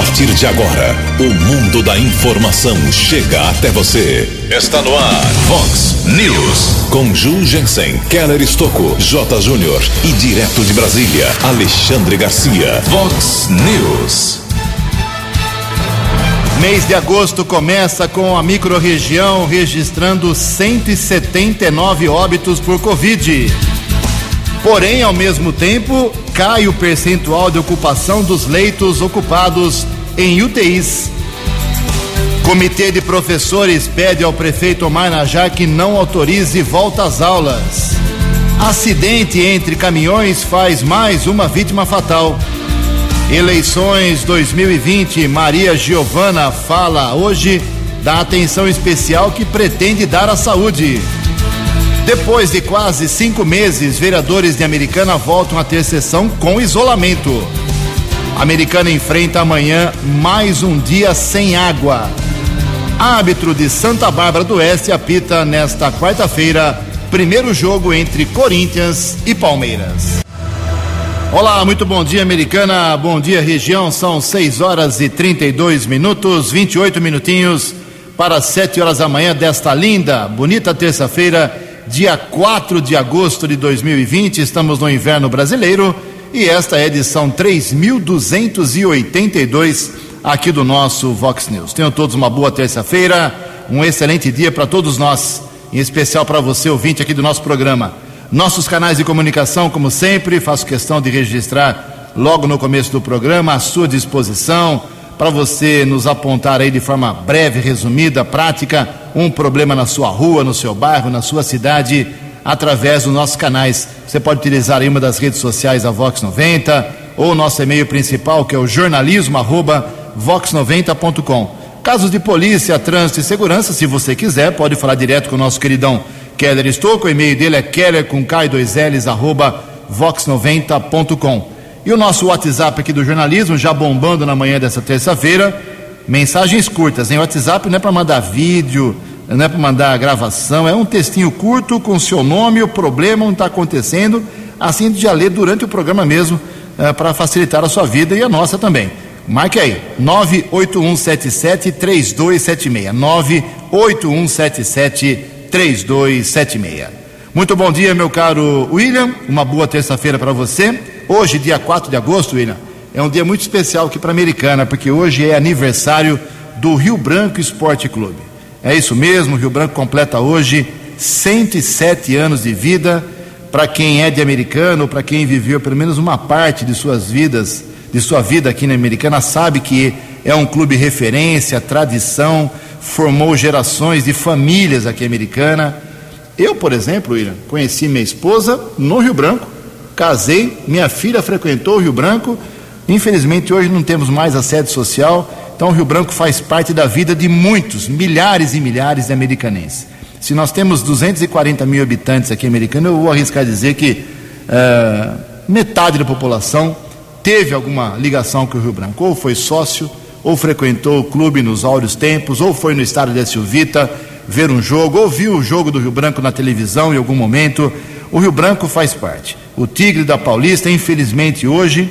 partir de agora, o mundo da informação chega até você. Está no ar, Fox News. Com Ju Jensen, Keller Estocco, J. Júnior e direto de Brasília, Alexandre Garcia. Fox News. Mês de agosto começa com a microrregião registrando 179 óbitos por Covid. Porém, ao mesmo tempo, cai o percentual de ocupação dos leitos ocupados em UTIs. Comitê de professores pede ao prefeito Omar Najar que não autorize volta às aulas. Acidente entre caminhões faz mais uma vítima fatal. Eleições 2020, Maria Giovana fala hoje da atenção especial que pretende dar à saúde. Depois de quase cinco meses, vereadores de Americana voltam a ter sessão com isolamento. Americana enfrenta amanhã mais um dia sem água. Árbitro de Santa Bárbara do Oeste apita nesta quarta-feira, primeiro jogo entre Corinthians e Palmeiras. Olá, muito bom dia, Americana. Bom dia, região. São 6 horas e 32 minutos, 28 minutinhos para 7 horas da manhã desta linda, bonita terça-feira dia 4 de agosto de 2020. Estamos no inverno brasileiro e esta é a edição 3282 aqui do nosso Vox News. Tenham todos uma boa terça-feira, um excelente dia para todos nós, em especial para você, ouvinte aqui do nosso programa. Nossos canais de comunicação, como sempre, faço questão de registrar logo no começo do programa à sua disposição para você nos apontar aí de forma breve, resumida, prática, um problema na sua rua, no seu bairro, na sua cidade, através dos nossos canais. Você pode utilizar aí uma das redes sociais da Vox 90 ou o nosso e-mail principal, que é o jornalismo@vox90.com. Casos de polícia, trânsito e segurança, se você quiser, pode falar direto com o nosso queridão Keller Estouco. O e-mail dele é keller com K2Ls, arroba vox90.com. E o nosso WhatsApp aqui do jornalismo, já bombando na manhã dessa terça-feira, mensagens curtas. Em WhatsApp não é para mandar vídeo, não é para mandar gravação, é um textinho curto com seu nome, o problema, onde está acontecendo, assim de já ler durante o programa mesmo, é, para facilitar a sua vida e a nossa também. Marque aí, 98177-3276. 98177-3276. Muito bom dia, meu caro William. Uma boa terça-feira para você. Hoje, dia 4 de agosto, William, é um dia muito especial aqui para a Americana, porque hoje é aniversário do Rio Branco Esporte Clube. É isso mesmo, o Rio Branco completa hoje 107 anos de vida. Para quem é de Americana, ou para quem viveu pelo menos uma parte de suas vidas, de sua vida aqui na Americana, sabe que é um clube referência, tradição, formou gerações de famílias aqui Americana. Eu, por exemplo, William, conheci minha esposa no Rio Branco casei, minha filha frequentou o Rio Branco. Infelizmente, hoje não temos mais a sede social, então o Rio Branco faz parte da vida de muitos, milhares e milhares de americanenses. Se nós temos 240 mil habitantes aqui americanos, eu vou arriscar dizer que uh, metade da população teve alguma ligação com o Rio Branco, ou foi sócio, ou frequentou o clube nos áureos tempos, ou foi no estádio de Silvita ver um jogo, ou viu o jogo do Rio Branco na televisão em algum momento. O Rio Branco faz parte. O Tigre da Paulista, infelizmente, hoje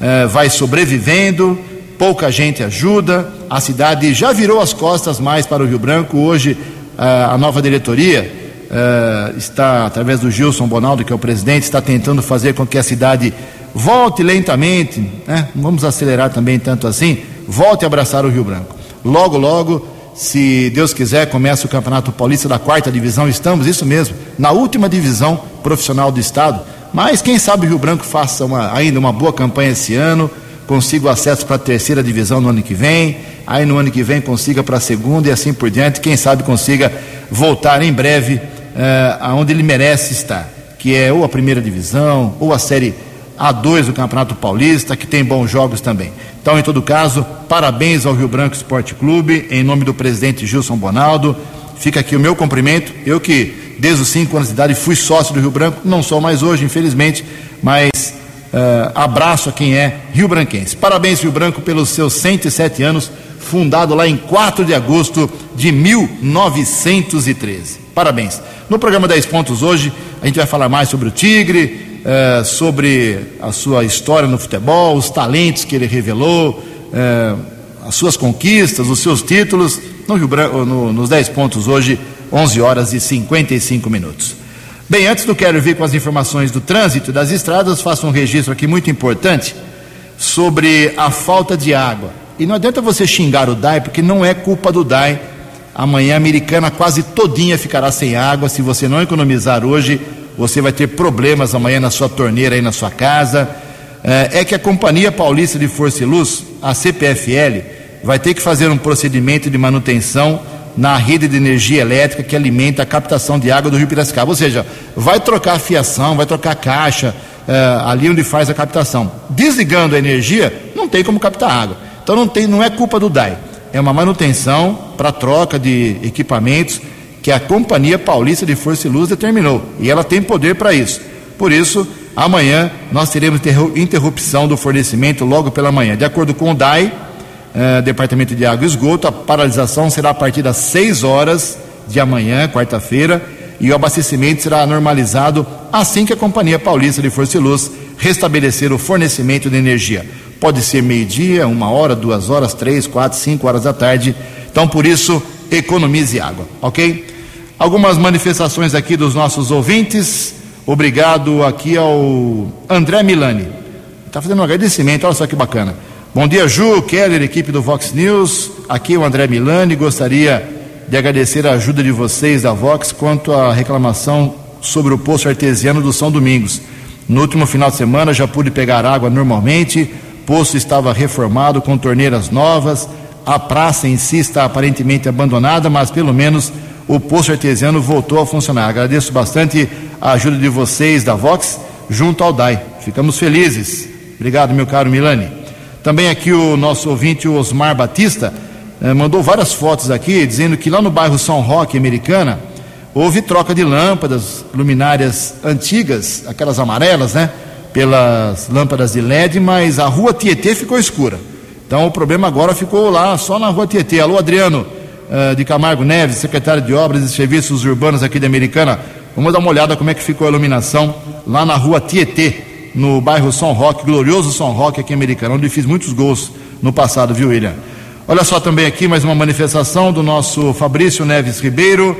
eh, vai sobrevivendo, pouca gente ajuda, a cidade já virou as costas mais para o Rio Branco. Hoje, eh, a nova diretoria eh, está, através do Gilson Bonaldo, que é o presidente, está tentando fazer com que a cidade volte lentamente, né? vamos acelerar também tanto assim, volte a abraçar o Rio Branco. Logo, logo se Deus quiser, começa o Campeonato Paulista da quarta divisão. Estamos, isso mesmo, na última divisão profissional do estado. Mas quem sabe o Rio Branco faça uma, ainda uma boa campanha esse ano, consiga o acesso para a terceira divisão no ano que vem, aí no ano que vem consiga para a segunda e assim por diante. Quem sabe consiga voltar em breve eh, aonde ele merece estar, que é ou a primeira divisão ou a série A2 do Campeonato Paulista, que tem bons jogos também. Então, em todo caso, parabéns ao Rio Branco Esporte Clube, em nome do presidente Gilson Bonaldo. Fica aqui o meu cumprimento. Eu que, desde os 5 anos de idade, fui sócio do Rio Branco, não sou mais hoje, infelizmente, mas uh, abraço a quem é Rio Branquense. Parabéns, Rio Branco, pelos seus 107 anos, fundado lá em 4 de agosto de 1913. Parabéns. No programa 10 Pontos hoje, a gente vai falar mais sobre o Tigre, é, sobre a sua história no futebol, os talentos que ele revelou, eh, as suas conquistas, os seus títulos no Rio Branco, no, nos 10 pontos hoje, 11 horas e 55 minutos. Bem, antes do Quero Vir com as informações do trânsito das estradas, faço um registro aqui muito importante sobre a falta de água. E não adianta você xingar o DAI, porque não é culpa do DAI. Amanhã a americana quase todinha ficará sem água. Se você não economizar hoje, você vai ter problemas amanhã na sua torneira aí na sua casa. É, é que a Companhia Paulista de Força e Luz, a CPFL, vai ter que fazer um procedimento de manutenção na rede de energia elétrica que alimenta a captação de água do Rio Piracicaba. Ou seja, vai trocar a fiação, vai trocar a caixa, é, ali onde faz a captação. Desligando a energia, não tem como captar água. Então não, tem, não é culpa do DAI, é uma manutenção para troca de equipamentos que a Companhia Paulista de Força e Luz determinou. E ela tem poder para isso. Por isso, amanhã nós teremos interrupção do fornecimento logo pela manhã. De acordo com o DAI, eh, Departamento de Água e Esgoto, a paralisação será a partir das 6 horas de amanhã, quarta-feira, e o abastecimento será normalizado assim que a Companhia Paulista de Força e Luz restabelecer o fornecimento de energia. Pode ser meio-dia, uma hora, duas horas, três, quatro, cinco horas da tarde. Então, por isso, economize água, ok? Algumas manifestações aqui dos nossos ouvintes. Obrigado aqui ao André Milani. Está fazendo um agradecimento, olha só que bacana. Bom dia, Ju, Keller, equipe do Vox News. Aqui é o André Milani. Gostaria de agradecer a ajuda de vocês da Vox quanto à reclamação sobre o poço artesiano do São Domingos. No último final de semana já pude pegar água normalmente poço estava reformado com torneiras novas, a praça em si está aparentemente abandonada, mas pelo menos o poço artesiano voltou a funcionar. Agradeço bastante a ajuda de vocês da Vox junto ao DAI. Ficamos felizes. Obrigado, meu caro Milani. Também aqui o nosso ouvinte, o Osmar Batista, eh, mandou várias fotos aqui dizendo que lá no bairro São Roque, Americana, houve troca de lâmpadas, luminárias antigas, aquelas amarelas, né? pelas lâmpadas de LED, mas a rua Tietê ficou escura. Então o problema agora ficou lá só na rua Tietê. Alô, Adriano uh, de Camargo Neves, secretário de Obras e Serviços Urbanos aqui de Americana. Vamos dar uma olhada como é que ficou a iluminação lá na rua Tietê, no bairro São Roque, glorioso São Roque aqui em Americana, onde fiz muitos gols no passado, viu, William? Olha só também aqui mais uma manifestação do nosso Fabrício Neves Ribeiro.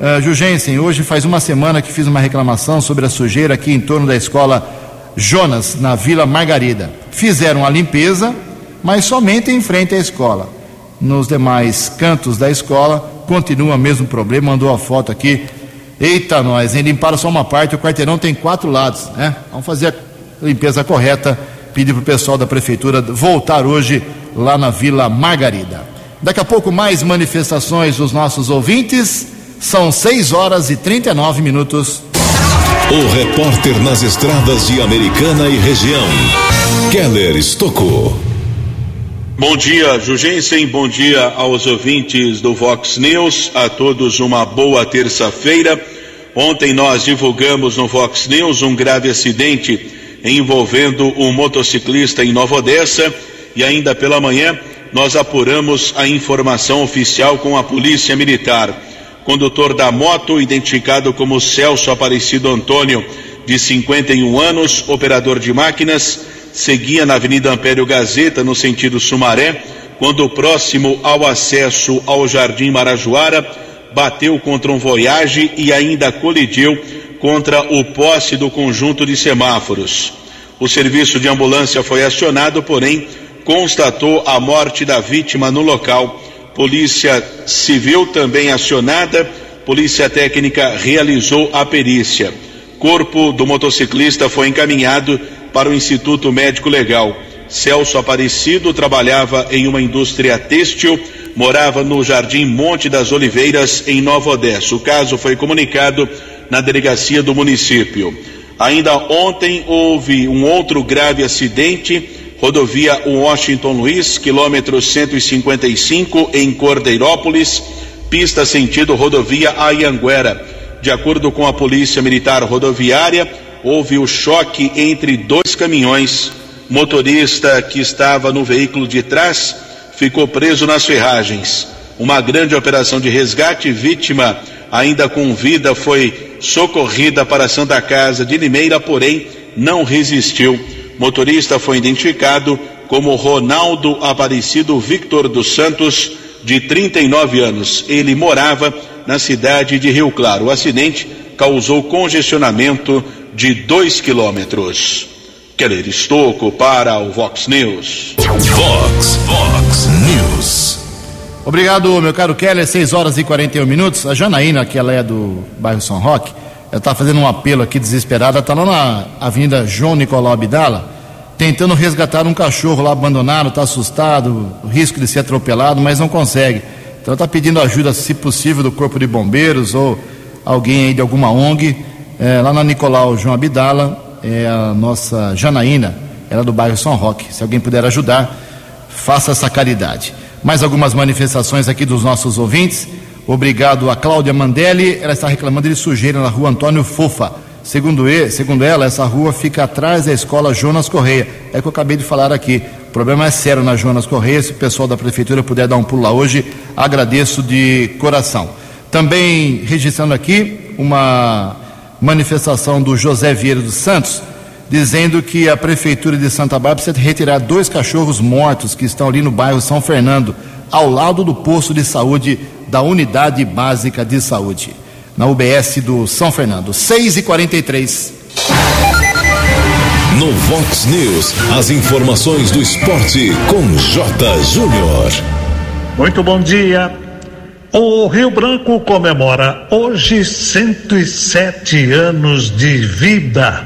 Uh, Jugensen, hoje faz uma semana que fiz uma reclamação sobre a sujeira aqui em torno da escola Jonas, na Vila Margarida. Fizeram a limpeza, mas somente em frente à escola. Nos demais cantos da escola, continua o mesmo problema. Mandou a foto aqui. Eita, nós, hein? limparam só uma parte, o quarteirão tem quatro lados, né? Vamos fazer limpeza correta. Pedir para o pessoal da prefeitura voltar hoje lá na Vila Margarida. Daqui a pouco, mais manifestações dos nossos ouvintes. São 6 horas e 39 minutos. O repórter nas estradas de Americana e região, Keller Estocou. Bom dia, Jugensen. Bom dia aos ouvintes do Vox News. A todos uma boa terça-feira. Ontem nós divulgamos no Vox News um grave acidente envolvendo um motociclista em Nova Odessa e ainda pela manhã nós apuramos a informação oficial com a Polícia Militar. Condutor da moto, identificado como Celso Aparecido Antônio, de 51 anos, operador de máquinas, seguia na Avenida Ampério Gazeta, no sentido Sumaré, quando próximo ao acesso ao Jardim Marajoara, bateu contra um Voyage e ainda colidiu contra o poste do conjunto de semáforos. O serviço de ambulância foi acionado, porém, constatou a morte da vítima no local Polícia Civil também acionada. Polícia Técnica realizou a perícia. Corpo do motociclista foi encaminhado para o Instituto Médico Legal. Celso Aparecido trabalhava em uma indústria têxtil, morava no Jardim Monte das Oliveiras, em Nova Odessa. O caso foi comunicado na delegacia do município. Ainda ontem houve um outro grave acidente rodovia Washington Luiz, quilômetro 155, em Cordeirópolis, pista sentido rodovia Ayanguera. De acordo com a Polícia Militar Rodoviária, houve o choque entre dois caminhões. Motorista que estava no veículo de trás ficou preso nas ferragens. Uma grande operação de resgate, vítima ainda com vida, foi socorrida para a Santa Casa de Limeira, porém não resistiu. Motorista foi identificado como Ronaldo Aparecido Victor dos Santos, de 39 anos. Ele morava na cidade de Rio Claro. O acidente causou congestionamento de 2 quilômetros. Keller Estocco para o Vox News. Vox, Vox News. Obrigado, meu caro Keller. 6 horas e 41 minutos. A Janaína, que ela é do bairro São Roque, ela está fazendo um apelo aqui desesperada. Está lá na Avenida João Nicolau Abdala, tentando resgatar um cachorro lá abandonado, está assustado, risco de ser atropelado, mas não consegue. Então está pedindo ajuda, se possível, do Corpo de Bombeiros ou alguém aí de alguma ONG, é, lá na Nicolau João Abdala, é a nossa Janaína, ela é do bairro São Roque. Se alguém puder ajudar, faça essa caridade. Mais algumas manifestações aqui dos nossos ouvintes. Obrigado a Cláudia Mandelli, ela está reclamando de sujeira na rua Antônio Fofa. Segundo, ele, segundo ela, essa rua fica atrás da escola Jonas Correia. É o que eu acabei de falar aqui. O problema é sério na Jonas Correia. Se o pessoal da prefeitura puder dar um pulo lá hoje, agradeço de coração. Também registrando aqui uma manifestação do José Vieira dos Santos, dizendo que a Prefeitura de Santa Bárbara precisa retirar dois cachorros mortos que estão ali no bairro São Fernando, ao lado do posto de saúde da Unidade Básica de Saúde, na UBS do São Fernando. 6 e 43 No Vox News, as informações do esporte com J. Júnior. Muito bom dia. O Rio Branco comemora hoje 107 anos de vida.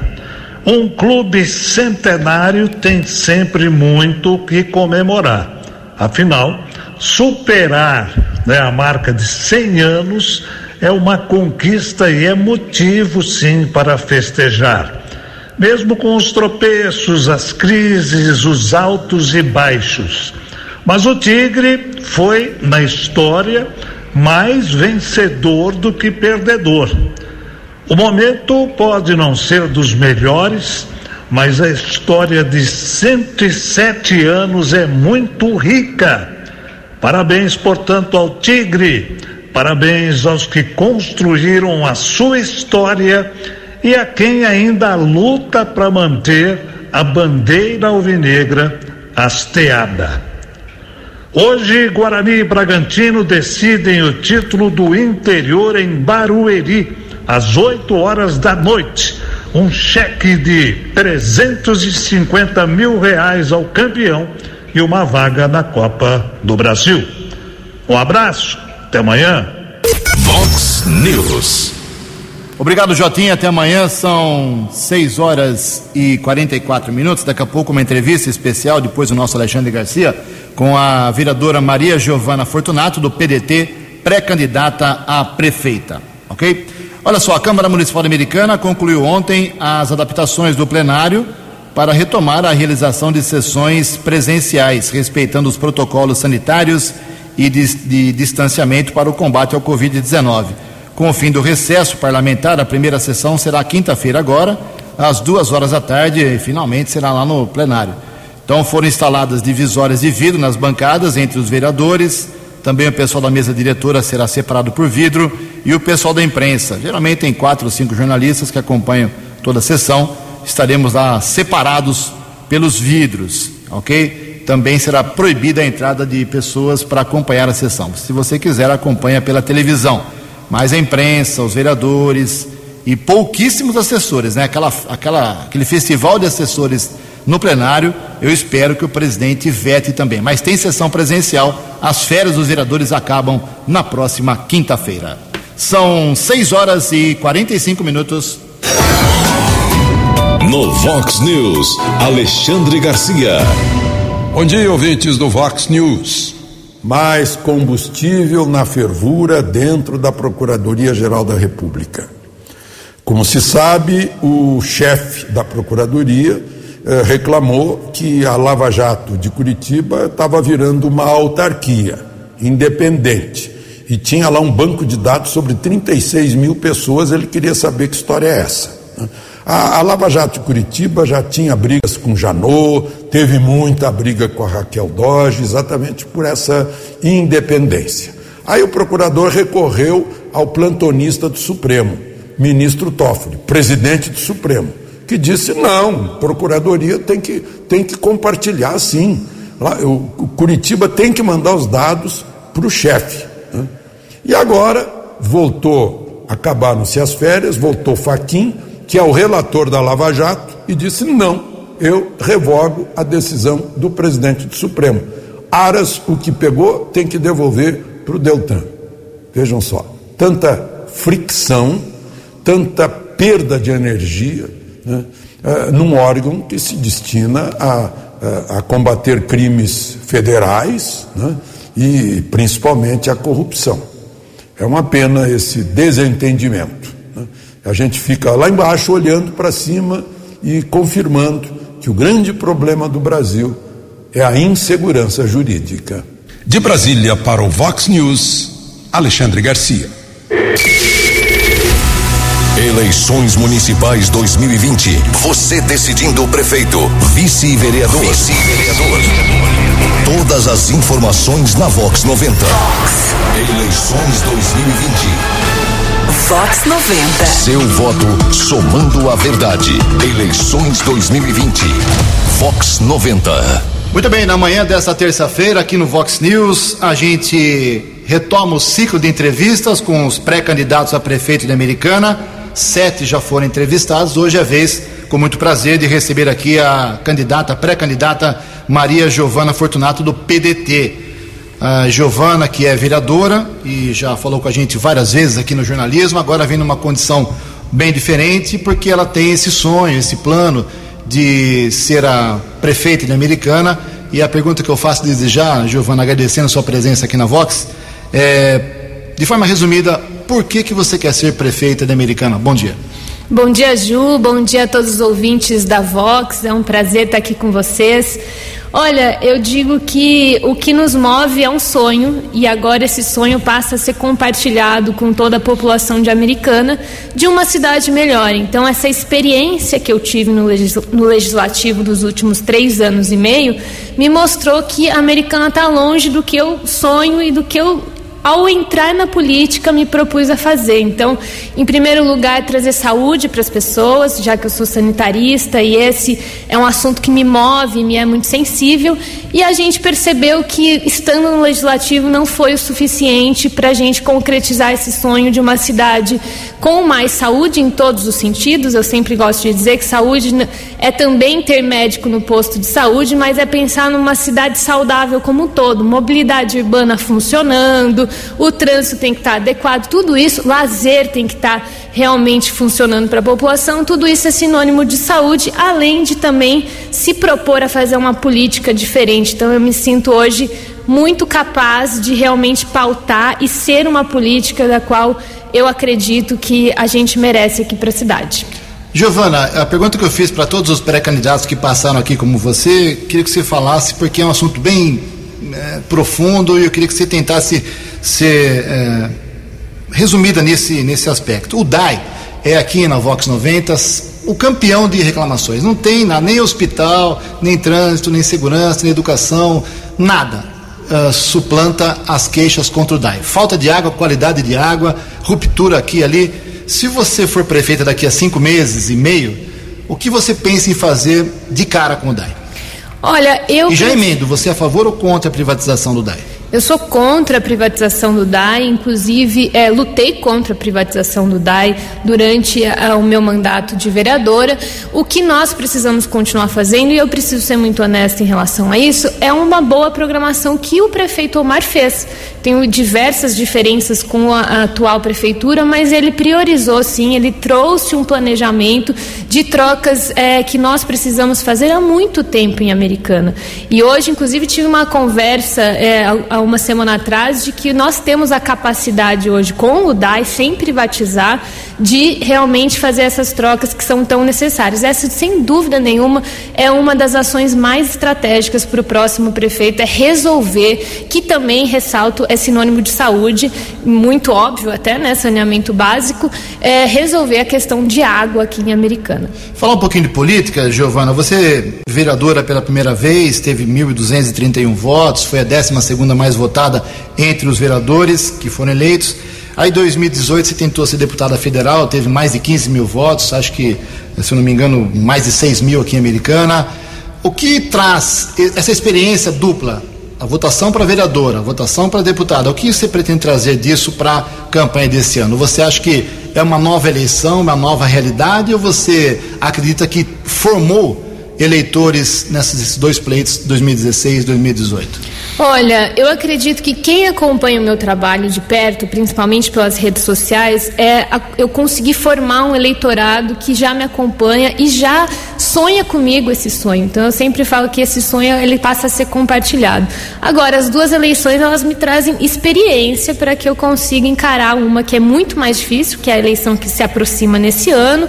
Um clube centenário tem sempre muito que comemorar. Afinal, superar né, a marca de 100 anos é uma conquista e é motivo, sim, para festejar. Mesmo com os tropeços, as crises, os altos e baixos. Mas o Tigre foi, na história, mais vencedor do que perdedor. O momento pode não ser dos melhores, mas a história de 107 anos é muito rica. Parabéns, portanto, ao Tigre, parabéns aos que construíram a sua história e a quem ainda luta para manter a bandeira alvinegra hasteada. Hoje, Guarani e Bragantino decidem o título do interior em Barueri, às 8 horas da noite. Um cheque de 350 mil reais ao campeão e uma vaga na Copa do Brasil. Um abraço, até amanhã. Vox News. Obrigado, Jotinha. Até amanhã. São 6 horas e 44 minutos. Daqui a pouco, uma entrevista especial, depois do nosso Alexandre Garcia, com a vereadora Maria Giovana Fortunato, do PDT, pré-candidata a prefeita. Ok? Olha só, a Câmara Municipal Americana concluiu ontem as adaptações do plenário para retomar a realização de sessões presenciais, respeitando os protocolos sanitários e de, de distanciamento para o combate ao Covid-19. Com o fim do recesso parlamentar, a primeira sessão será quinta-feira agora, às duas horas da tarde, e finalmente será lá no plenário. Então foram instaladas divisórias de vidro nas bancadas entre os vereadores, também o pessoal da mesa diretora será separado por vidro e o pessoal da imprensa. Geralmente tem quatro ou cinco jornalistas que acompanham toda a sessão. Estaremos lá separados pelos vidros, ok? Também será proibida a entrada de pessoas para acompanhar a sessão. Se você quiser, acompanha pela televisão mas a imprensa, os vereadores e pouquíssimos assessores, né? Aquela, aquela, aquele festival de assessores no plenário, eu espero que o presidente vete também. Mas tem sessão presencial, as férias dos vereadores acabam na próxima quinta-feira. São 6 horas e 45 minutos. No Vox News, Alexandre Garcia. Bom dia, ouvintes do Vox News mais combustível na fervura dentro da Procuradoria-Geral da República. Como se sabe, o chefe da Procuradoria eh, reclamou que a Lava Jato de Curitiba estava virando uma autarquia independente e tinha lá um banco de dados sobre 36 mil pessoas. Ele queria saber que história é essa. Né? A, a Lava Jato de Curitiba já tinha brigas com Janot, teve muita briga com a Raquel Doge, exatamente por essa independência. Aí o procurador recorreu ao plantonista do Supremo, ministro Toffoli, presidente do Supremo, que disse: não, procuradoria tem que, tem que compartilhar sim. Lá, o Curitiba tem que mandar os dados para o chefe. Né? E agora voltou, acabaram-se as férias, voltou Faquim, que é o relator da Lava Jato, e disse: não, eu revogo a decisão do presidente do Supremo. Aras, o que pegou, tem que devolver para o Deltan. Vejam só, tanta fricção, tanta perda de energia né, uh, num órgão que se destina a, a, a combater crimes federais né, e principalmente a corrupção. É uma pena esse desentendimento. Né? A gente fica lá embaixo olhando para cima e confirmando que o grande problema do Brasil é a insegurança jurídica. De Brasília para o Vox News, Alexandre Garcia. Eleições Municipais 2020. Você decidindo o prefeito, vice-vereador. Vice-vereador. Todas as informações na Vox 90. Vox. Eleições 2020. Vox 90. Seu voto somando a verdade. Eleições 2020. Vox 90. Muito bem, na manhã desta terça-feira, aqui no Vox News, a gente retoma o ciclo de entrevistas com os pré-candidatos a prefeito de Americana. Sete já foram entrevistados. Hoje é a vez, com muito prazer, de receber aqui a candidata, pré-candidata Maria Giovana Fortunato, do PDT. A Giovana, que é vereadora e já falou com a gente várias vezes aqui no jornalismo, agora vem numa condição bem diferente, porque ela tem esse sonho, esse plano de ser a prefeita de Americana. E a pergunta que eu faço desde já, Giovana, agradecendo a sua presença aqui na Vox, é, de forma resumida, por que, que você quer ser prefeita de Americana? Bom dia. Bom dia, Ju. Bom dia a todos os ouvintes da Vox. É um prazer estar aqui com vocês. Olha, eu digo que o que nos move é um sonho e agora esse sonho passa a ser compartilhado com toda a população de Americana de uma cidade melhor. Então, essa experiência que eu tive no, no legislativo dos últimos três anos e meio me mostrou que a Americana está longe do que eu sonho e do que eu ao entrar na política, me propus a fazer. Então, em primeiro lugar, trazer saúde para as pessoas, já que eu sou sanitarista e esse é um assunto que me move, me é muito sensível. E a gente percebeu que, estando no legislativo, não foi o suficiente para a gente concretizar esse sonho de uma cidade com mais saúde em todos os sentidos. Eu sempre gosto de dizer que saúde é também ter médico no posto de saúde, mas é pensar numa cidade saudável como um todo, mobilidade urbana funcionando o trânsito tem que estar adequado, tudo isso, lazer tem que estar realmente funcionando para a população, tudo isso é sinônimo de saúde, além de também se propor a fazer uma política diferente. Então eu me sinto hoje muito capaz de realmente pautar e ser uma política da qual eu acredito que a gente merece aqui para a cidade. Giovana, a pergunta que eu fiz para todos os pré-candidatos que passaram aqui como você, queria que você falasse, porque é um assunto bem é, profundo e eu queria que você tentasse ser é, resumida nesse, nesse aspecto. O DAI é aqui na Vox 90 o campeão de reclamações. Não tem nada, nem hospital, nem trânsito, nem segurança, nem educação, nada. Uh, suplanta as queixas contra o DAI. Falta de água, qualidade de água, ruptura aqui e ali. Se você for prefeita daqui a cinco meses e meio, o que você pensa em fazer de cara com o DAI? Olha, eu. E já emendo, você é a favor ou contra a privatização do DAI? Eu sou contra a privatização do DAI, inclusive é, lutei contra a privatização do DAI durante a, o meu mandato de vereadora. O que nós precisamos continuar fazendo, e eu preciso ser muito honesta em relação a isso, é uma boa programação que o prefeito Omar fez. Tenho diversas diferenças com a, a atual prefeitura, mas ele priorizou sim, ele trouxe um planejamento de trocas é, que nós precisamos fazer há muito tempo em Americana. E hoje, inclusive, tive uma conversa. É, uma semana atrás de que nós temos a capacidade hoje, com o DAI, sem privatizar, de realmente fazer essas trocas que são tão necessárias. Essa, sem dúvida nenhuma, é uma das ações mais estratégicas para o próximo prefeito, é resolver, que também, ressalto, é sinônimo de saúde, muito óbvio até, né, saneamento básico, é resolver a questão de água aqui em Americana. Falar um pouquinho de política, Giovana, você vereadora pela primeira vez, teve 1.231 votos, foi a 12 segunda mais votada entre os vereadores que foram eleitos. Aí em 2018 você tentou ser deputada federal, teve mais de 15 mil votos, acho que, se eu não me engano, mais de 6 mil aqui em Americana. O que traz essa experiência dupla? A votação para vereadora, a votação para deputada. O que você pretende trazer disso para a campanha desse ano? Você acha que é uma nova eleição, uma nova realidade, ou você acredita que formou eleitores nesses dois pleitos 2016 e 2018? Olha, eu acredito que quem acompanha o meu trabalho de perto, principalmente pelas redes sociais, é eu conseguir formar um eleitorado que já me acompanha e já sonha comigo esse sonho. Então eu sempre falo que esse sonho ele passa a ser compartilhado. Agora, as duas eleições elas me trazem experiência para que eu consiga encarar uma que é muito mais difícil, que é a eleição que se aproxima nesse ano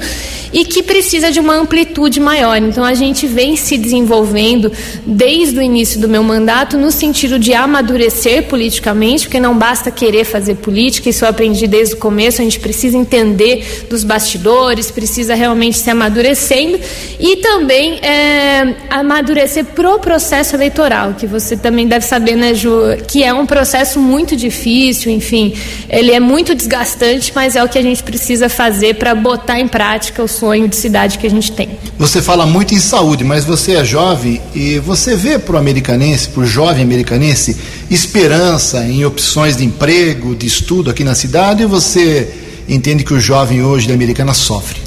e que precisa de uma amplitude maior. Então a gente vem se desenvolvendo desde o início do meu mandato no sentido de amadurecer politicamente, porque não basta querer fazer política, isso eu aprendi desde o começo, a gente precisa entender dos bastidores, precisa realmente se amadurecendo e também é, amadurecer pro processo eleitoral, que você também deve saber, né, Ju, que é um processo muito difícil, enfim, ele é muito desgastante, mas é o que a gente precisa fazer para botar em prática os sonho de cidade que a gente tem. Você fala muito em saúde, mas você é jovem e você vê para o americanense, para o jovem americanense, esperança em opções de emprego, de estudo aqui na cidade, ou você entende que o jovem hoje da Americana sofre?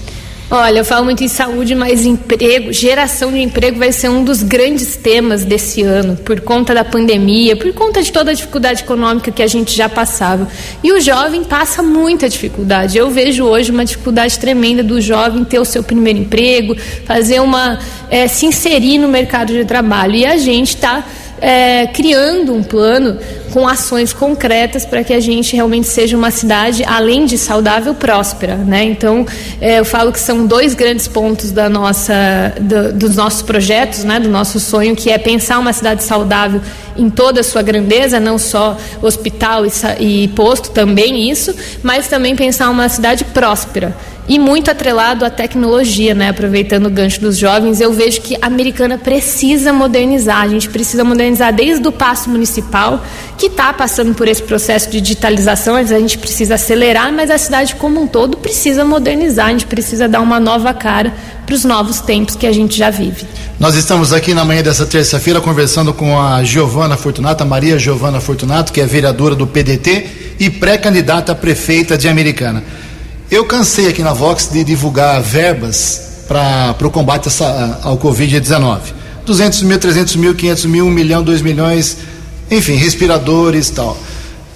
Olha, eu falo muito em saúde, mas emprego, geração de emprego vai ser um dos grandes temas desse ano, por conta da pandemia, por conta de toda a dificuldade econômica que a gente já passava. E o jovem passa muita dificuldade. Eu vejo hoje uma dificuldade tremenda do jovem ter o seu primeiro emprego, fazer uma. É, se inserir no mercado de trabalho. E a gente está é, criando um plano com ações concretas para que a gente realmente seja uma cidade, além de saudável, próspera. Né? Então, é, eu falo que são dois grandes pontos da nossa, do, dos nossos projetos, né? do nosso sonho, que é pensar uma cidade saudável em toda a sua grandeza, não só hospital e, e posto, também isso, mas também pensar uma cidade próspera e muito atrelado à tecnologia, né? Aproveitando o gancho dos jovens, eu vejo que a americana precisa modernizar. A gente precisa modernizar desde o passo municipal, que está passando por esse processo de digitalização, a gente precisa acelerar, mas a cidade como um todo precisa modernizar. A gente precisa dar uma nova cara para os novos tempos que a gente já vive. Nós estamos aqui na manhã dessa terça-feira conversando com a Giovana Fortunato, a Maria Giovana Fortunato, que é vereadora do PDT e pré-candidata a prefeita de Americana. Eu cansei aqui na Vox de divulgar verbas para o combate ao Covid-19. 200 mil, 300 mil, 500 mil, 1 milhão, 2 milhões, enfim, respiradores e tal.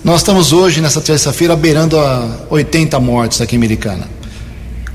Nós estamos hoje, nessa terça-feira, beirando a 80 mortes aqui em Americana.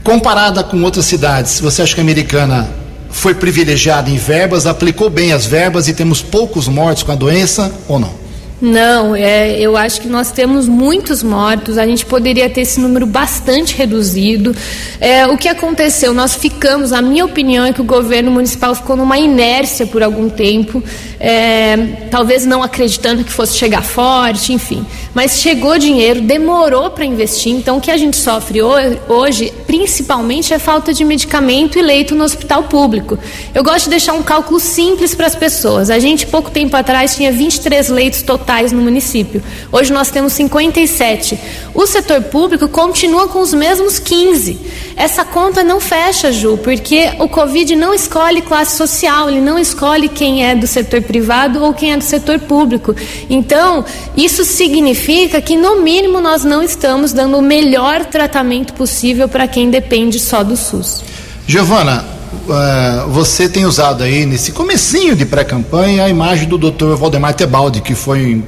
Comparada com outras cidades, você acha que a Americana foi privilegiada em verbas, aplicou bem as verbas e temos poucos mortos com a doença ou não? Não, é, eu acho que nós temos muitos mortos, a gente poderia ter esse número bastante reduzido. É, o que aconteceu? Nós ficamos, a minha opinião é que o governo municipal ficou numa inércia por algum tempo, é, talvez não acreditando que fosse chegar forte, enfim. Mas chegou dinheiro, demorou para investir, então o que a gente sofre hoje, principalmente, é falta de medicamento e leito no hospital público. Eu gosto de deixar um cálculo simples para as pessoas. A gente, pouco tempo atrás, tinha 23 leitos totais no município. Hoje nós temos 57. O setor público continua com os mesmos 15. Essa conta não fecha, Ju, porque o Covid não escolhe classe social, ele não escolhe quem é do setor privado ou quem é do setor público. Então, isso significa que, no mínimo, nós não estamos dando o melhor tratamento possível para quem depende só do SUS. Giovana, uh, você tem usado aí nesse comecinho de pré-campanha a imagem do Dr. Valdemar Tebaldi, que foi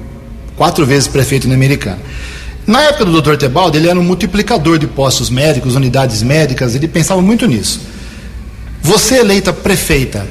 quatro vezes prefeito na Americana. Na época do Dr. Tebaldi, ele era um multiplicador de postos médicos, unidades médicas, ele pensava muito nisso. Você eleita prefeita,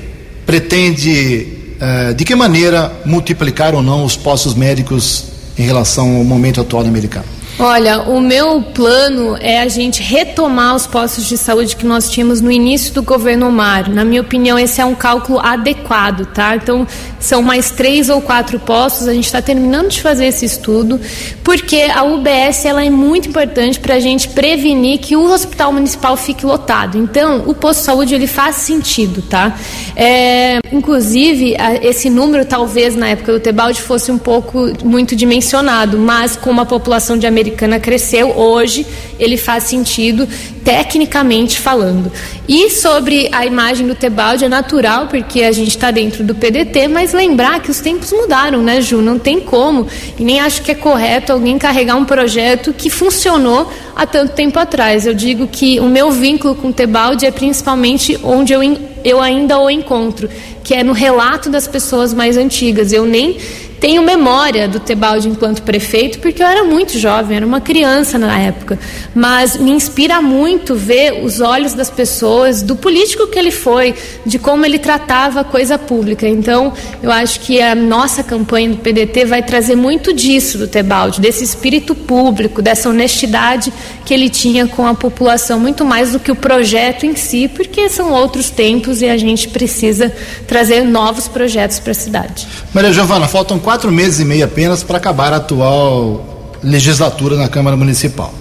pretende uh, de que maneira multiplicar ou não os postos médicos em relação ao momento atual na Americana? Olha, o meu plano é a gente retomar os postos de saúde que nós tínhamos no início do governo Omar. Na minha opinião, esse é um cálculo adequado, tá? Então, são mais três ou quatro postos. A gente está terminando de fazer esse estudo, porque a UBS ela é muito importante para a gente prevenir que o hospital municipal fique lotado. Então, o posto de saúde ele faz sentido, tá? É, inclusive, esse número talvez na época do Tebalde fosse um pouco muito dimensionado, mas com uma população de Americana cresceu, hoje ele faz sentido tecnicamente falando. E sobre a imagem do Tebaldi é natural, porque a gente está dentro do PDT, mas lembrar que os tempos mudaram, né, Ju? Não tem como, e nem acho que é correto alguém carregar um projeto que funcionou há tanto tempo atrás. Eu digo que o meu vínculo com o Tebaldi é principalmente onde eu, eu ainda o encontro, que é no relato das pessoas mais antigas. Eu nem tenho memória do Tebaldi enquanto prefeito, porque eu era muito jovem, era uma criança na época. Mas me inspira muito ver os olhos das pessoas, do político que ele foi, de como ele tratava a coisa pública. Então, eu acho que a nossa campanha do PDT vai trazer muito disso do Tebaldi, desse espírito público, dessa honestidade que ele tinha com a população, muito mais do que o projeto em si, porque são outros tempos e a gente precisa trazer novos projetos para a cidade. Maria Giovana, faltam quatro meses e meio apenas para acabar a atual legislatura na Câmara Municipal.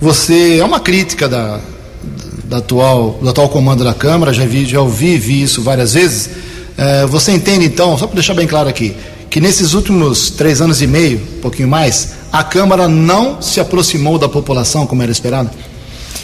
Você é uma crítica da, da atual, do atual comando da Câmara, já, vi, já ouvi vi isso várias vezes. É, você entende então, só para deixar bem claro aqui, que nesses últimos três anos e meio, um pouquinho mais, a Câmara não se aproximou da população como era esperado?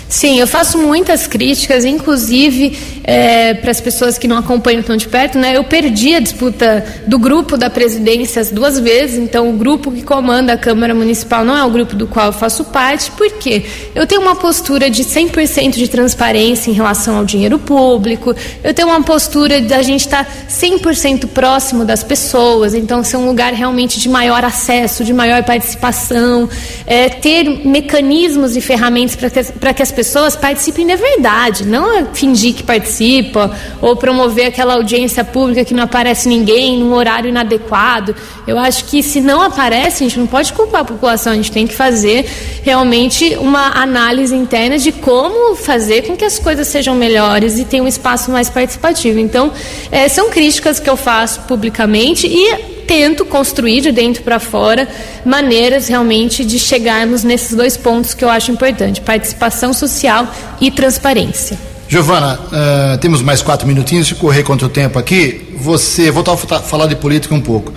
Sim, eu faço muitas críticas, inclusive é, para as pessoas que não acompanham tão de perto, né? Eu perdi a disputa do grupo da presidência as duas vezes, então o grupo que comanda a Câmara Municipal não é o grupo do qual eu faço parte, porque eu tenho uma postura de 100% de transparência em relação ao dinheiro público, eu tenho uma postura da gente estar tá 100% próximo das pessoas, então ser um lugar realmente de maior acesso, de maior participação, é, ter mecanismos e ferramentas para que, que as pessoas participem de verdade, não fingir que participa ou promover aquela audiência pública que não aparece ninguém num horário inadequado. Eu acho que se não aparece, a gente não pode culpar a população, a gente tem que fazer realmente uma análise interna de como fazer com que as coisas sejam melhores e tenham um espaço mais participativo. Então, é, são críticas que eu faço publicamente e tento construir de dentro para fora maneiras realmente de chegarmos nesses dois pontos que eu acho importante: participação social e transparência. Giovana, uh, temos mais quatro minutinhos de correr contra o tempo aqui. Você, a falar de política um pouco.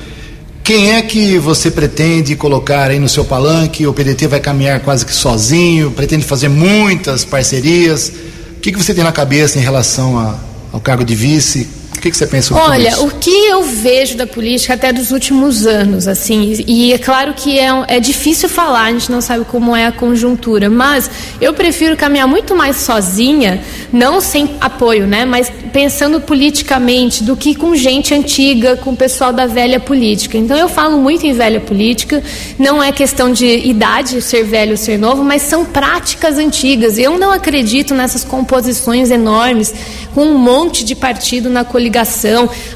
Quem é que você pretende colocar aí no seu palanque? O PDT vai caminhar quase que sozinho? Pretende fazer muitas parcerias? O que, que você tem na cabeça em relação a, ao cargo de vice? O que, que você pensa sobre Olha, isso? o que eu vejo da política até dos últimos anos, assim, e é claro que é, é difícil falar, a gente não sabe como é a conjuntura, mas eu prefiro caminhar muito mais sozinha, não sem apoio, né, mas pensando politicamente, do que com gente antiga, com o pessoal da velha política. Então eu falo muito em velha política, não é questão de idade, ser velho ou ser novo, mas são práticas antigas. Eu não acredito nessas composições enormes, com um monte de partido na coligação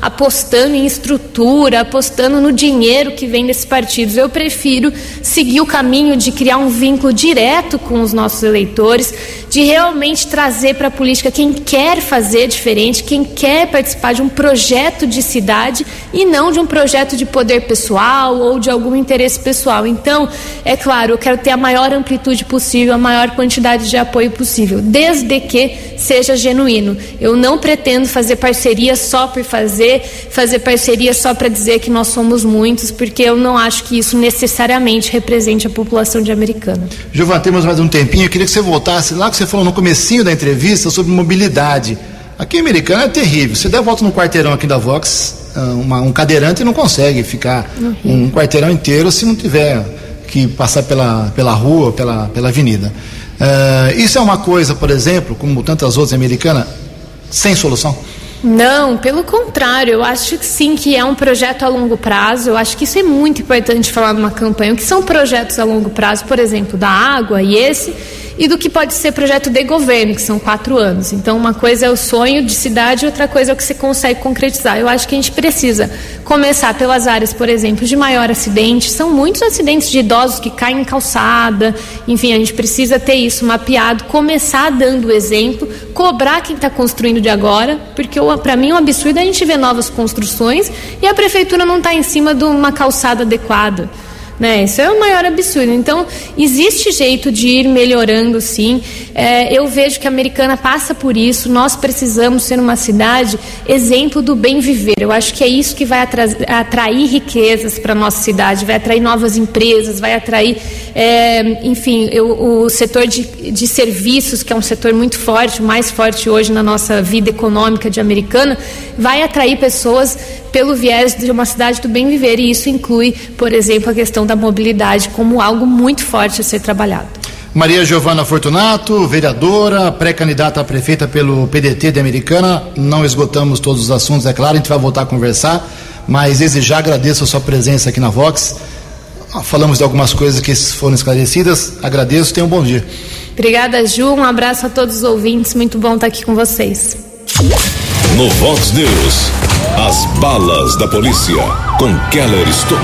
apostando em estrutura, apostando no dinheiro que vem desses partidos. Eu prefiro seguir o caminho de criar um vínculo direto com os nossos eleitores, de realmente trazer para a política quem quer fazer diferente, quem quer participar de um projeto de cidade e não de um projeto de poder pessoal ou de algum interesse pessoal. Então, é claro, eu quero ter a maior amplitude possível, a maior quantidade de apoio possível, desde que seja genuíno. Eu não pretendo fazer parcerias só por fazer, fazer parceria só para dizer que nós somos muitos, porque eu não acho que isso necessariamente represente a população de Americana. Giovana, temos mais um tempinho, eu queria que você voltasse lá que você falou no comecinho da entrevista sobre mobilidade. Aqui em Americana é terrível. Você der volta no quarteirão aqui da Vox, ah, uma, um cadeirante não consegue ficar uhum. um quarteirão inteiro se não tiver que passar pela, pela rua, pela, pela avenida. Uh, isso é uma coisa, por exemplo, como tantas outras americanas, sem solução? Não, pelo contrário, eu acho que sim, que é um projeto a longo prazo. Eu acho que isso é muito importante falar numa campanha. O que são projetos a longo prazo, por exemplo, da água e esse e do que pode ser projeto de governo, que são quatro anos. Então, uma coisa é o sonho de cidade, outra coisa é o que você consegue concretizar. Eu acho que a gente precisa começar pelas áreas, por exemplo, de maior acidente. São muitos acidentes de idosos que caem em calçada. Enfim, a gente precisa ter isso mapeado, começar dando o exemplo, cobrar quem está construindo de agora, porque para mim é um absurdo a gente ver novas construções e a prefeitura não está em cima de uma calçada adequada Né? Isso é o maior absurdo. Então, existe jeito de ir melhorando, sim. É, eu vejo que a americana passa por isso. Nós precisamos ser uma cidade exemplo do bem viver. Eu acho que é isso que vai atrair riquezas para a nossa cidade, vai atrair novas empresas, vai atrair, é, enfim, eu, o setor de, de serviços, que é um setor muito forte, mais forte hoje na nossa vida econômica de americana, vai atrair pessoas pelo viés de uma cidade do bem viver. E isso inclui, por exemplo, a questão da mobilidade como algo muito forte a ser trabalhado. Maria Giovana Fortunato, vereadora, pré-candidata a prefeita pelo PDT de Americana. Não esgotamos todos os assuntos, é claro, a gente vai voltar a conversar, mas desde já agradeço a sua presença aqui na Vox. Falamos de algumas coisas que foram esclarecidas. Agradeço, tenha um bom dia. Obrigada, Ju. Um abraço a todos os ouvintes. Muito bom estar aqui com vocês. No Vox News, as balas da polícia com Keller Estocou.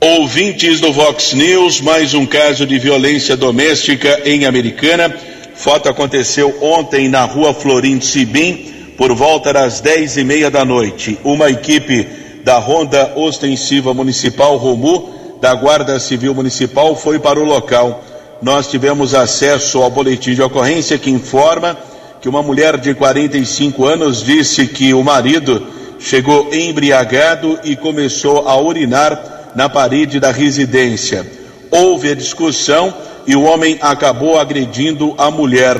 Ouvintes do Vox News, mais um caso de violência doméstica em Americana. Foto aconteceu ontem na rua Florindo Sibim, por volta das dez e meia da noite. Uma equipe da Ronda Ostensiva Municipal Romu, da Guarda Civil Municipal, foi para o local. Nós tivemos acesso ao boletim de ocorrência que informa que uma mulher de 45 anos disse que o marido chegou embriagado e começou a urinar na parede da residência. Houve a discussão e o homem acabou agredindo a mulher.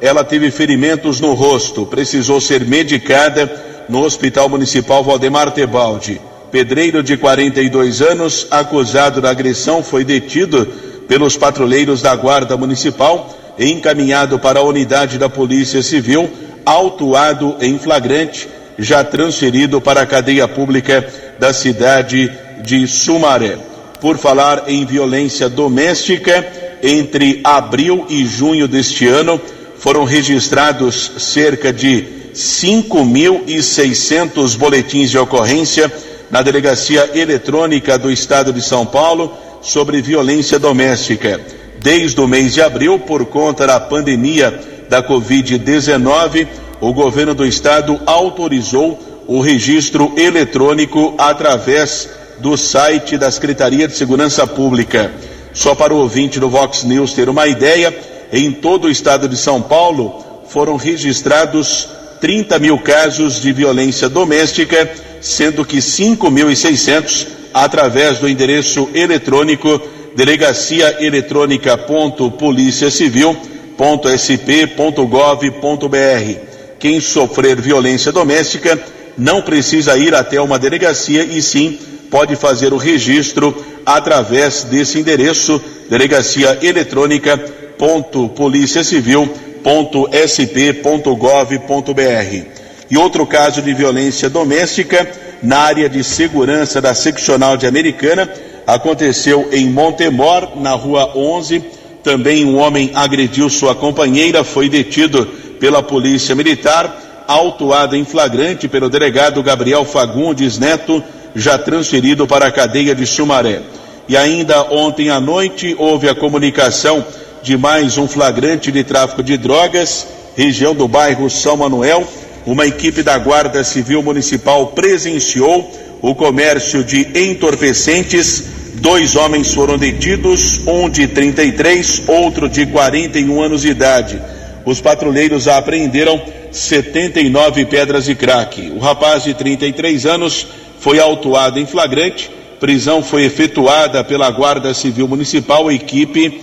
Ela teve ferimentos no rosto, precisou ser medicada no Hospital Municipal Valdemar Tebaldi. Pedreiro de 42 anos, acusado da agressão, foi detido pelos patrulheiros da Guarda Municipal encaminhado para a unidade da Polícia Civil, autuado em flagrante, já transferido para a cadeia pública da cidade de Sumaré. Por falar em violência doméstica, entre abril e junho deste ano foram registrados cerca de 5.600 boletins de ocorrência na Delegacia Eletrônica do Estado de São Paulo sobre violência doméstica. Desde o mês de abril, por conta da pandemia da Covid-19, o governo do estado autorizou o registro eletrônico através do site da Secretaria de Segurança Pública. Só para o ouvinte do Vox News ter uma ideia, em todo o estado de São Paulo foram registrados 30 mil casos de violência doméstica, sendo que 5.600 através do endereço eletrônico delegaciaeletrônica.policiacivil.sp.gov.br. Quem sofrer violência doméstica não precisa ir até uma delegacia e sim pode fazer o registro através desse endereço delegacia eletrônica.policiacivil.sp.gov.br. E outro caso de violência doméstica na área de segurança da seccional de Americana aconteceu em Montemor, na rua 11. Também um homem agrediu sua companheira, foi detido pela polícia militar, autuado em flagrante pelo delegado Gabriel Fagundes Neto já transferido para a cadeia de Sumaré. E ainda ontem à noite houve a comunicação de mais um flagrante de tráfico de drogas, região do bairro São Manuel. Uma equipe da Guarda Civil Municipal presenciou o comércio de entorpecentes. Dois homens foram detidos, um de 33, outro de 41 anos de idade. Os patrulheiros apreenderam 79 pedras de crack. O rapaz de 33 anos foi autuado em flagrante. Prisão foi efetuada pela Guarda Civil Municipal, equipe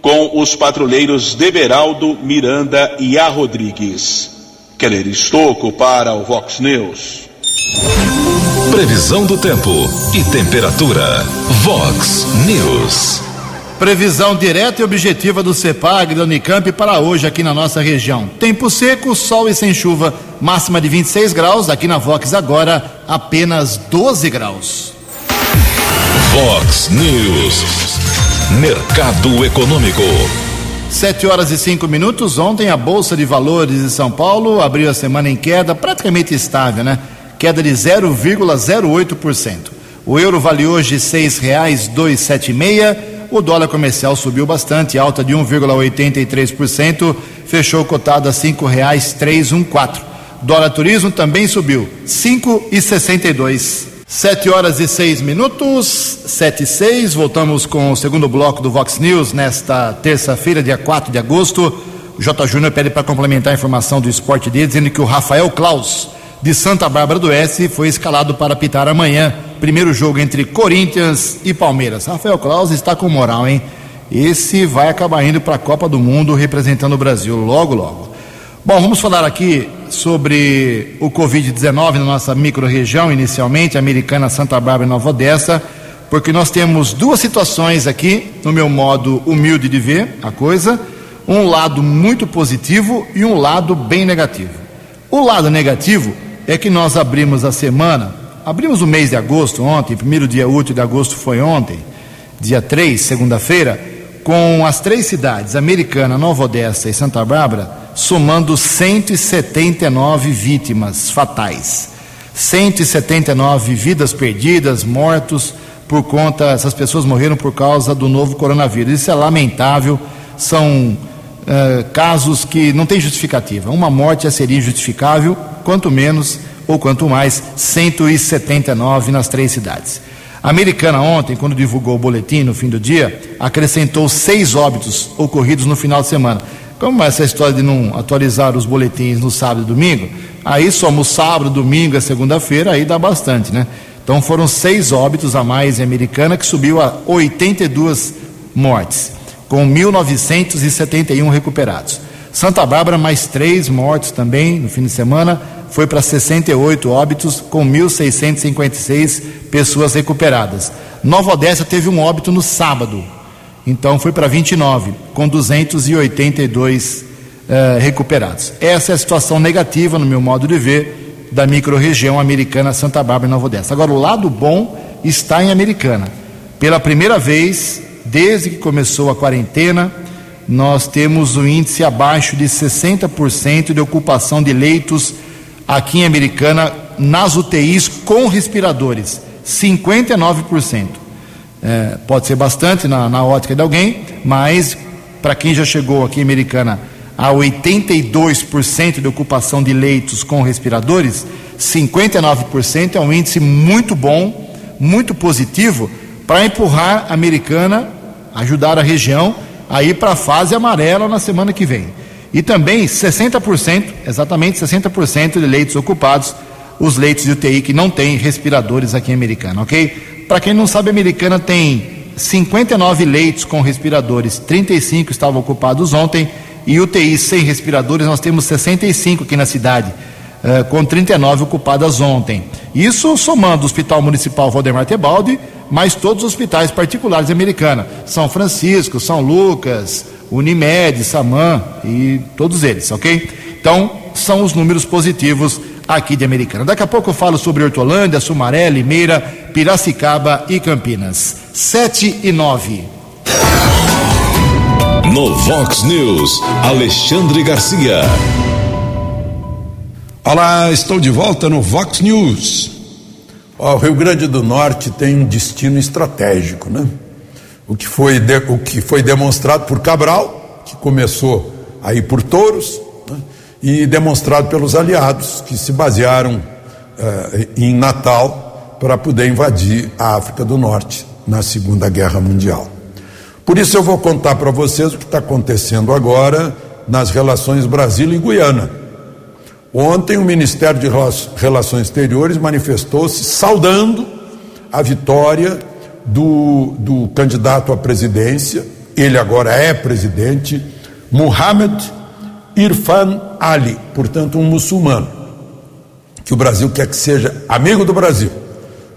com os patrulheiros Deveraldo, Miranda e A. Rodrigues. Keller para o Vox News. Previsão do tempo e temperatura. Vox News. Previsão direta e objetiva do CEPAG da Unicamp para hoje aqui na nossa região. Tempo seco, sol e sem chuva, máxima de 26 graus. Aqui na Vox agora, apenas 12 graus. Vox News. Mercado Econômico. Sete horas e cinco minutos. Ontem a Bolsa de Valores de São Paulo abriu a semana em queda praticamente estável, né? Queda de 0,08%. O euro vale hoje sete meia. O dólar comercial subiu bastante, alta de 1,83%, fechou cotado a um quatro. Dólar turismo também subiu, e dois. Sete horas e seis minutos, sete e seis, voltamos com o segundo bloco do Vox News nesta terça-feira, dia 4 de agosto. O J. Júnior pede para complementar a informação do esporte dele, dizendo que o Rafael Klaus, de Santa Bárbara do Oeste, foi escalado para apitar amanhã, primeiro jogo entre Corinthians e Palmeiras. Rafael Klaus está com moral, hein? Esse vai acabar indo para a Copa do Mundo representando o Brasil logo, logo. Bom, vamos falar aqui sobre o Covid-19 na nossa microrregião, inicialmente, Americana, Santa Bárbara e Nova Odessa, porque nós temos duas situações aqui, no meu modo humilde de ver a coisa, um lado muito positivo e um lado bem negativo. O lado negativo é que nós abrimos a semana, abrimos o mês de agosto ontem, primeiro dia útil de agosto foi ontem, dia 3, segunda-feira, com as três cidades, Americana, Nova Odessa e Santa Bárbara, somando 179 vítimas fatais. 179 vidas perdidas, mortos por conta, essas pessoas morreram por causa do novo coronavírus. Isso é lamentável, são uh, casos que não têm justificativa. Uma morte seria injustificável, quanto menos ou quanto mais 179 nas três cidades. A americana ontem, quando divulgou o boletim no fim do dia, acrescentou seis óbitos ocorridos no final de semana. Como essa história de não atualizar os boletins no sábado e domingo, aí somos sábado, domingo e segunda-feira, aí dá bastante, né? Então foram seis óbitos a mais em Americana, que subiu a 82 mortes, com 1.971 recuperados. Santa Bárbara, mais três mortes também no fim de semana, foi para 68 óbitos, com 1.656 pessoas recuperadas. Nova Odessa teve um óbito no sábado, então foi para 29, com 282 uh, recuperados. Essa é a situação negativa, no meu modo de ver, da microrregião americana Santa Bárbara e Nova Odessa. Agora, o lado bom está em Americana. Pela primeira vez, desde que começou a quarentena, nós temos um índice abaixo de 60% de ocupação de leitos aqui em Americana nas UTIs com respiradores. 59%. É, pode ser bastante na, na ótica de alguém, mas para quem já chegou aqui em Americana a 82% de ocupação de leitos com respiradores, 59% é um índice muito bom, muito positivo para empurrar a Americana, ajudar a região a ir para a fase amarela na semana que vem. E também 60%, exatamente 60% de leitos ocupados, os leitos de UTI que não têm respiradores aqui em Americana, ok? Para quem não sabe, a Americana tem 59 leitos com respiradores, 35 estavam ocupados ontem, e UTIs sem respiradores nós temos 65 aqui na cidade, uh, com 39 ocupadas ontem. Isso somando o Hospital Municipal Valdemar Tebaldi, mais todos os hospitais particulares da Americana, São Francisco, São Lucas, Unimed, Samam e todos eles, ok? Então, são os números positivos aqui de Americana. Daqui a pouco eu falo sobre Hortolândia, Sumaré, Limeira, Piracicaba e Campinas. 7 e 9. No Vox News, Alexandre Garcia. Olá, estou de volta no Vox News. o Rio Grande do Norte tem um destino estratégico, né? O que foi, de, o que foi demonstrado por Cabral, que começou aí por Touros, e demonstrado pelos aliados que se basearam uh, em Natal para poder invadir a África do Norte na Segunda Guerra Mundial. Por isso eu vou contar para vocês o que está acontecendo agora nas relações Brasil e Guiana. Ontem o Ministério de Relações Exteriores manifestou-se saudando a vitória do, do candidato à presidência, ele agora é presidente, Mohamed Irfan Ali, portanto, um muçulmano, que o Brasil quer que seja amigo do Brasil.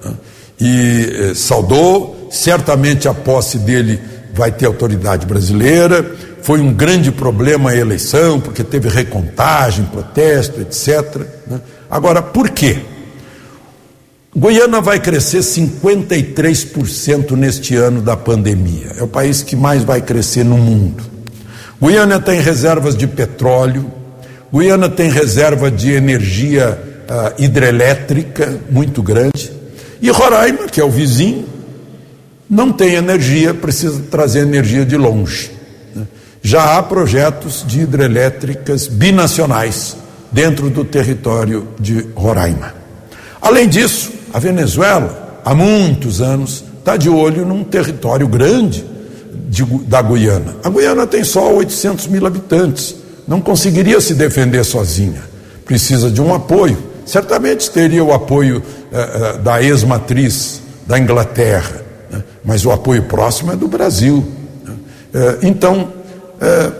Né? E eh, saudou, certamente a posse dele vai ter autoridade brasileira. Foi um grande problema a eleição, porque teve recontagem, protesto, etc. Né? Agora, por quê? Goiânia vai crescer 53% neste ano da pandemia. É o país que mais vai crescer no mundo. Guiana tem reservas de petróleo, Guiana tem reserva de energia uh, hidrelétrica muito grande, e Roraima, que é o vizinho, não tem energia, precisa trazer energia de longe. Já há projetos de hidrelétricas binacionais dentro do território de Roraima. Além disso, A Venezuela, há muitos anos, está de olho num território grande de, da Guiana. A Guiana tem só 800 mil habitantes, não conseguiria se defender sozinha, precisa de um apoio. Certamente teria o apoio eh, eh da ex-matriz da Inglaterra, né? mas o apoio próximo é do Brasil. Né? Eh, então, eh,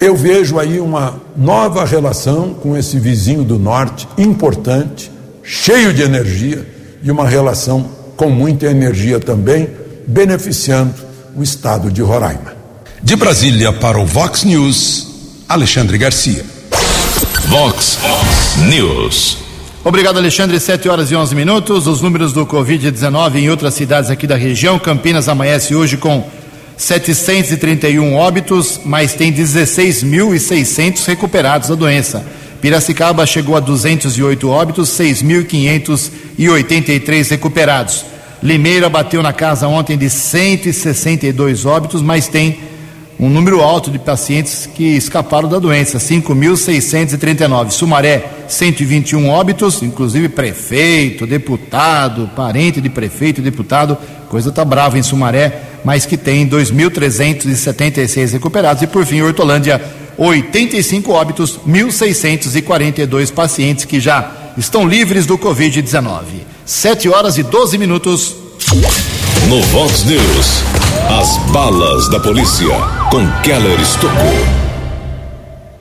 eu vejo aí uma nova relação com esse vizinho do norte, importante, cheio de energia e uma relação com muita energia também, beneficiando o estado de Roraima. De Brasília para o Vox News, Alexandre Garcia. Vox News. Obrigado, Alexandre. 7 horas e 11 minutos. Os números do Covid-19 em outras cidades aqui da região. Campinas amanhece hoje com 731 óbitos, mas tem 16.600 recuperados da doença. Piracicaba chegou a 208 óbitos, 6.583 recuperados. Limeira bateu na casa ontem de 162 óbitos, mas tem um número alto de pacientes que escaparam da doença, 5.639. Sumaré, 121 óbitos, inclusive prefeito, deputado, parente de prefeito, deputado, coisa tá brava em Sumaré, mas que tem 2.376 recuperados. E por fim, Hortolândia, 85 óbitos, 1.642 pacientes que já estão livres do Covid-19. 7 horas e 12 minutos. No Vox News, as balas da polícia com Keller Estocou.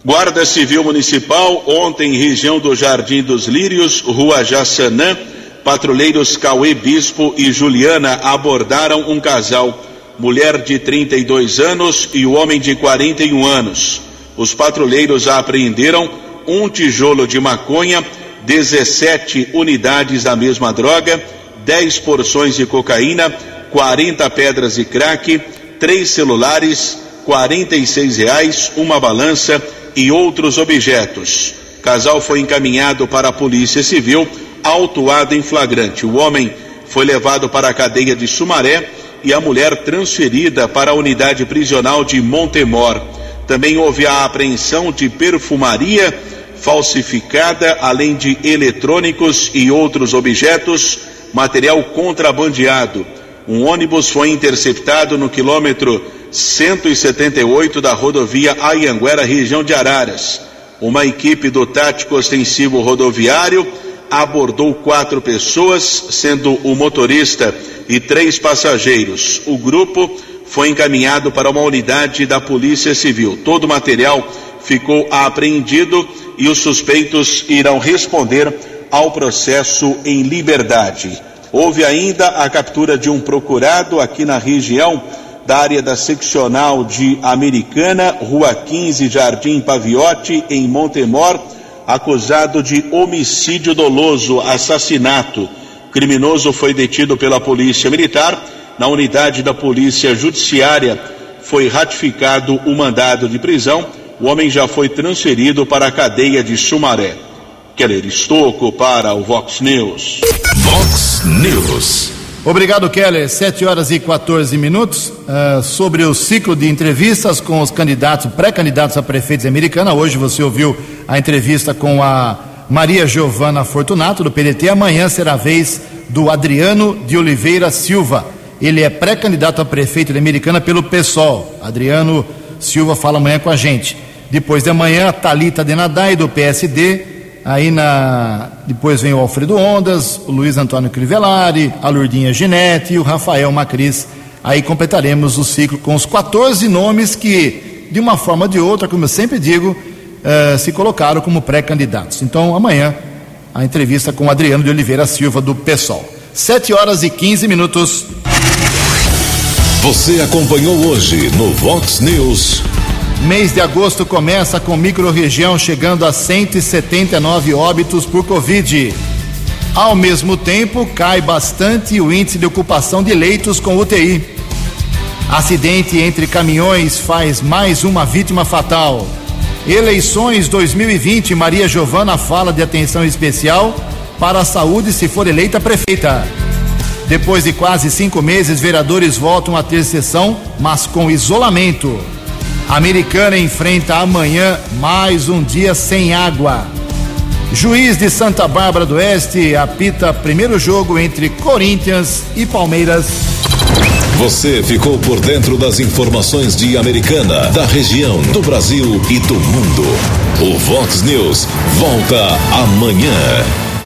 Guarda Civil Municipal, ontem em região do Jardim dos Lírios, Rua Jaçanã, patrulheiros Cauê Bispo e Juliana abordaram um casal, mulher de 32 anos e o homem de 41 anos. Os patrulheiros apreenderam um tijolo de maconha, 17 unidades da mesma droga, 10 porções de cocaína, 40 pedras de crack, três celulares, 46 reais, uma balança e outros objetos. O casal foi encaminhado para a Polícia Civil, autuado em flagrante. O homem foi levado para a cadeia de Sumaré e a mulher transferida para a unidade prisional de Montemor. Também houve a apreensão de perfumaria falsificada, além de eletrônicos e outros objetos, material contrabandeado. Um ônibus foi interceptado no quilômetro 178 da rodovia Ayanguera, região de Araras. Uma equipe do Tático Ostensivo Rodoviário abordou quatro pessoas, sendo o motorista e três passageiros. O grupo foi encaminhado para uma unidade da Polícia Civil. Todo o material ficou apreendido e os suspeitos irão responder ao processo em liberdade. Houve ainda a captura de um procurado aqui na região da área da seccional de Americana, Rua 15, Jardim Paviote, em Montemor, acusado de homicídio doloso, assassinato. Criminoso foi detido pela Polícia Militar. Na unidade da Polícia Judiciária foi ratificado o mandado de prisão. O homem já foi transferido para a cadeia de Sumaré. Keller Estocco para o Vox News. Vox News. Obrigado, Keller. 7 horas e 14 minutos. Uh, sobre o ciclo de entrevistas com os candidatos, pré-candidatos a prefeitos americana. Hoje você ouviu a entrevista com a Maria Giovana Fortunato, do PDT. Amanhã será a vez do Adriano de Oliveira Silva. Ele é pré-candidato a prefeito de Americana pelo PSOL. Adriano Silva fala amanhã com a gente. Depois de amanhã, a Thalita Denadai, do PSD Aí na depois vem o Alfredo Ondas, o Luiz Antônio Crivellari, a Lurdinha Ginete e o Rafael Macris. Aí completaremos o ciclo com os 14 nomes que, de uma forma ou de outra, como eu sempre digo, eh, se colocaram como pré-candidatos. Então, amanhã, a entrevista com o Adriano de Oliveira Silva, do PSOL. 7 horas e 15 minutos. Você acompanhou hoje no Vox News. Mês de agosto começa com microrregião chegando a 179 óbitos por Covid. Ao mesmo tempo, cai bastante o índice de ocupação de leitos com UTI. Acidente entre caminhões faz mais uma vítima fatal. Eleições 2020, Maria Giovana fala de atenção especial para a saúde se for eleita prefeita. Depois de quase cinco meses, vereadores voltam a ter sessão, mas com isolamento. Americana enfrenta amanhã mais um dia sem água. Juiz de Santa Bárbara do Oeste apita primeiro jogo entre Corinthians e Palmeiras. Você ficou por dentro das informações de Americana, da região, do Brasil e do mundo. O Vox News volta amanhã.